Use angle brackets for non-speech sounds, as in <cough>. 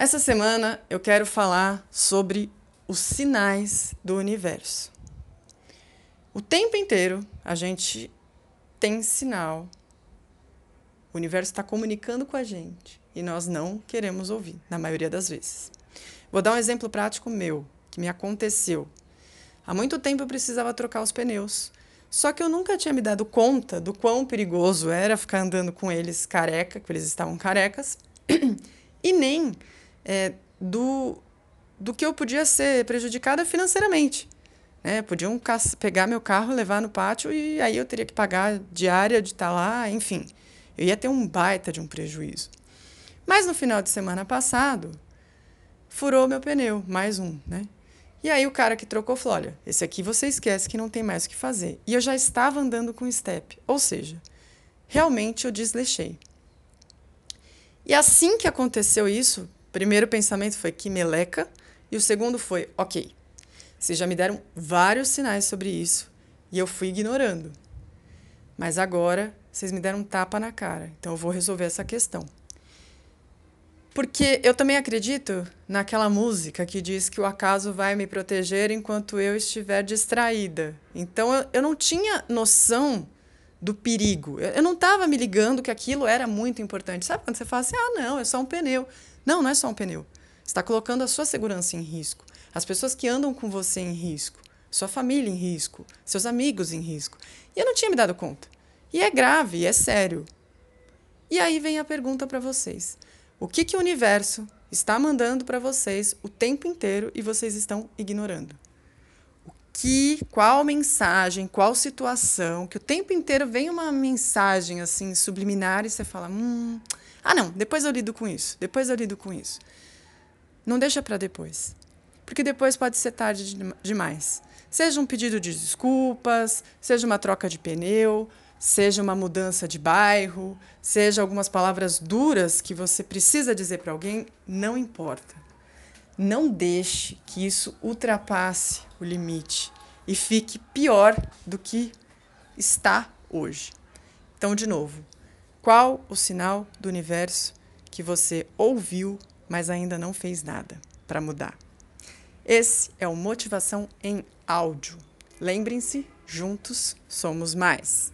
Essa semana eu quero falar sobre os sinais do universo. O tempo inteiro a gente tem sinal. O universo está comunicando com a gente e nós não queremos ouvir, na maioria das vezes. Vou dar um exemplo prático meu, que me aconteceu. Há muito tempo eu precisava trocar os pneus. Só que eu nunca tinha me dado conta do quão perigoso era ficar andando com eles careca, que eles estavam carecas, <clears throat> e nem é, do, do que eu podia ser prejudicada financeiramente. Né? Podiam pegar meu carro, levar no pátio e aí eu teria que pagar diária de estar lá, enfim. Eu ia ter um baita de um prejuízo. Mas no final de semana passado, furou meu pneu, mais um, né? E aí o cara que trocou falou: olha, esse aqui você esquece que não tem mais o que fazer. E eu já estava andando com step, ou seja, realmente eu desleixei. E assim que aconteceu isso, primeiro pensamento foi que meleca, e o segundo foi: ok, vocês já me deram vários sinais sobre isso e eu fui ignorando. Mas agora vocês me deram um tapa na cara, então eu vou resolver essa questão. Porque eu também acredito naquela música que diz que o acaso vai me proteger enquanto eu estiver distraída. Então eu, eu não tinha noção do perigo. Eu, eu não estava me ligando que aquilo era muito importante. Sabe quando você fala assim: ah, não, é só um pneu. Não, não é só um pneu. Você está colocando a sua segurança em risco, as pessoas que andam com você em risco, sua família em risco, seus amigos em risco. E eu não tinha me dado conta. E é grave, é sério. E aí vem a pergunta para vocês. O que, que o universo está mandando para vocês o tempo inteiro e vocês estão ignorando? Que, qual mensagem, qual situação, que o tempo inteiro vem uma mensagem assim subliminar e você fala: hum, ah, não, depois eu lido com isso, depois eu lido com isso. Não deixa para depois, porque depois pode ser tarde demais. Seja um pedido de desculpas, seja uma troca de pneu, seja uma mudança de bairro, seja algumas palavras duras que você precisa dizer para alguém, não importa. Não deixe que isso ultrapasse o limite e fique pior do que está hoje. Então, de novo, qual o sinal do universo que você ouviu, mas ainda não fez nada para mudar? Esse é o Motivação em Áudio. Lembrem-se, juntos somos mais.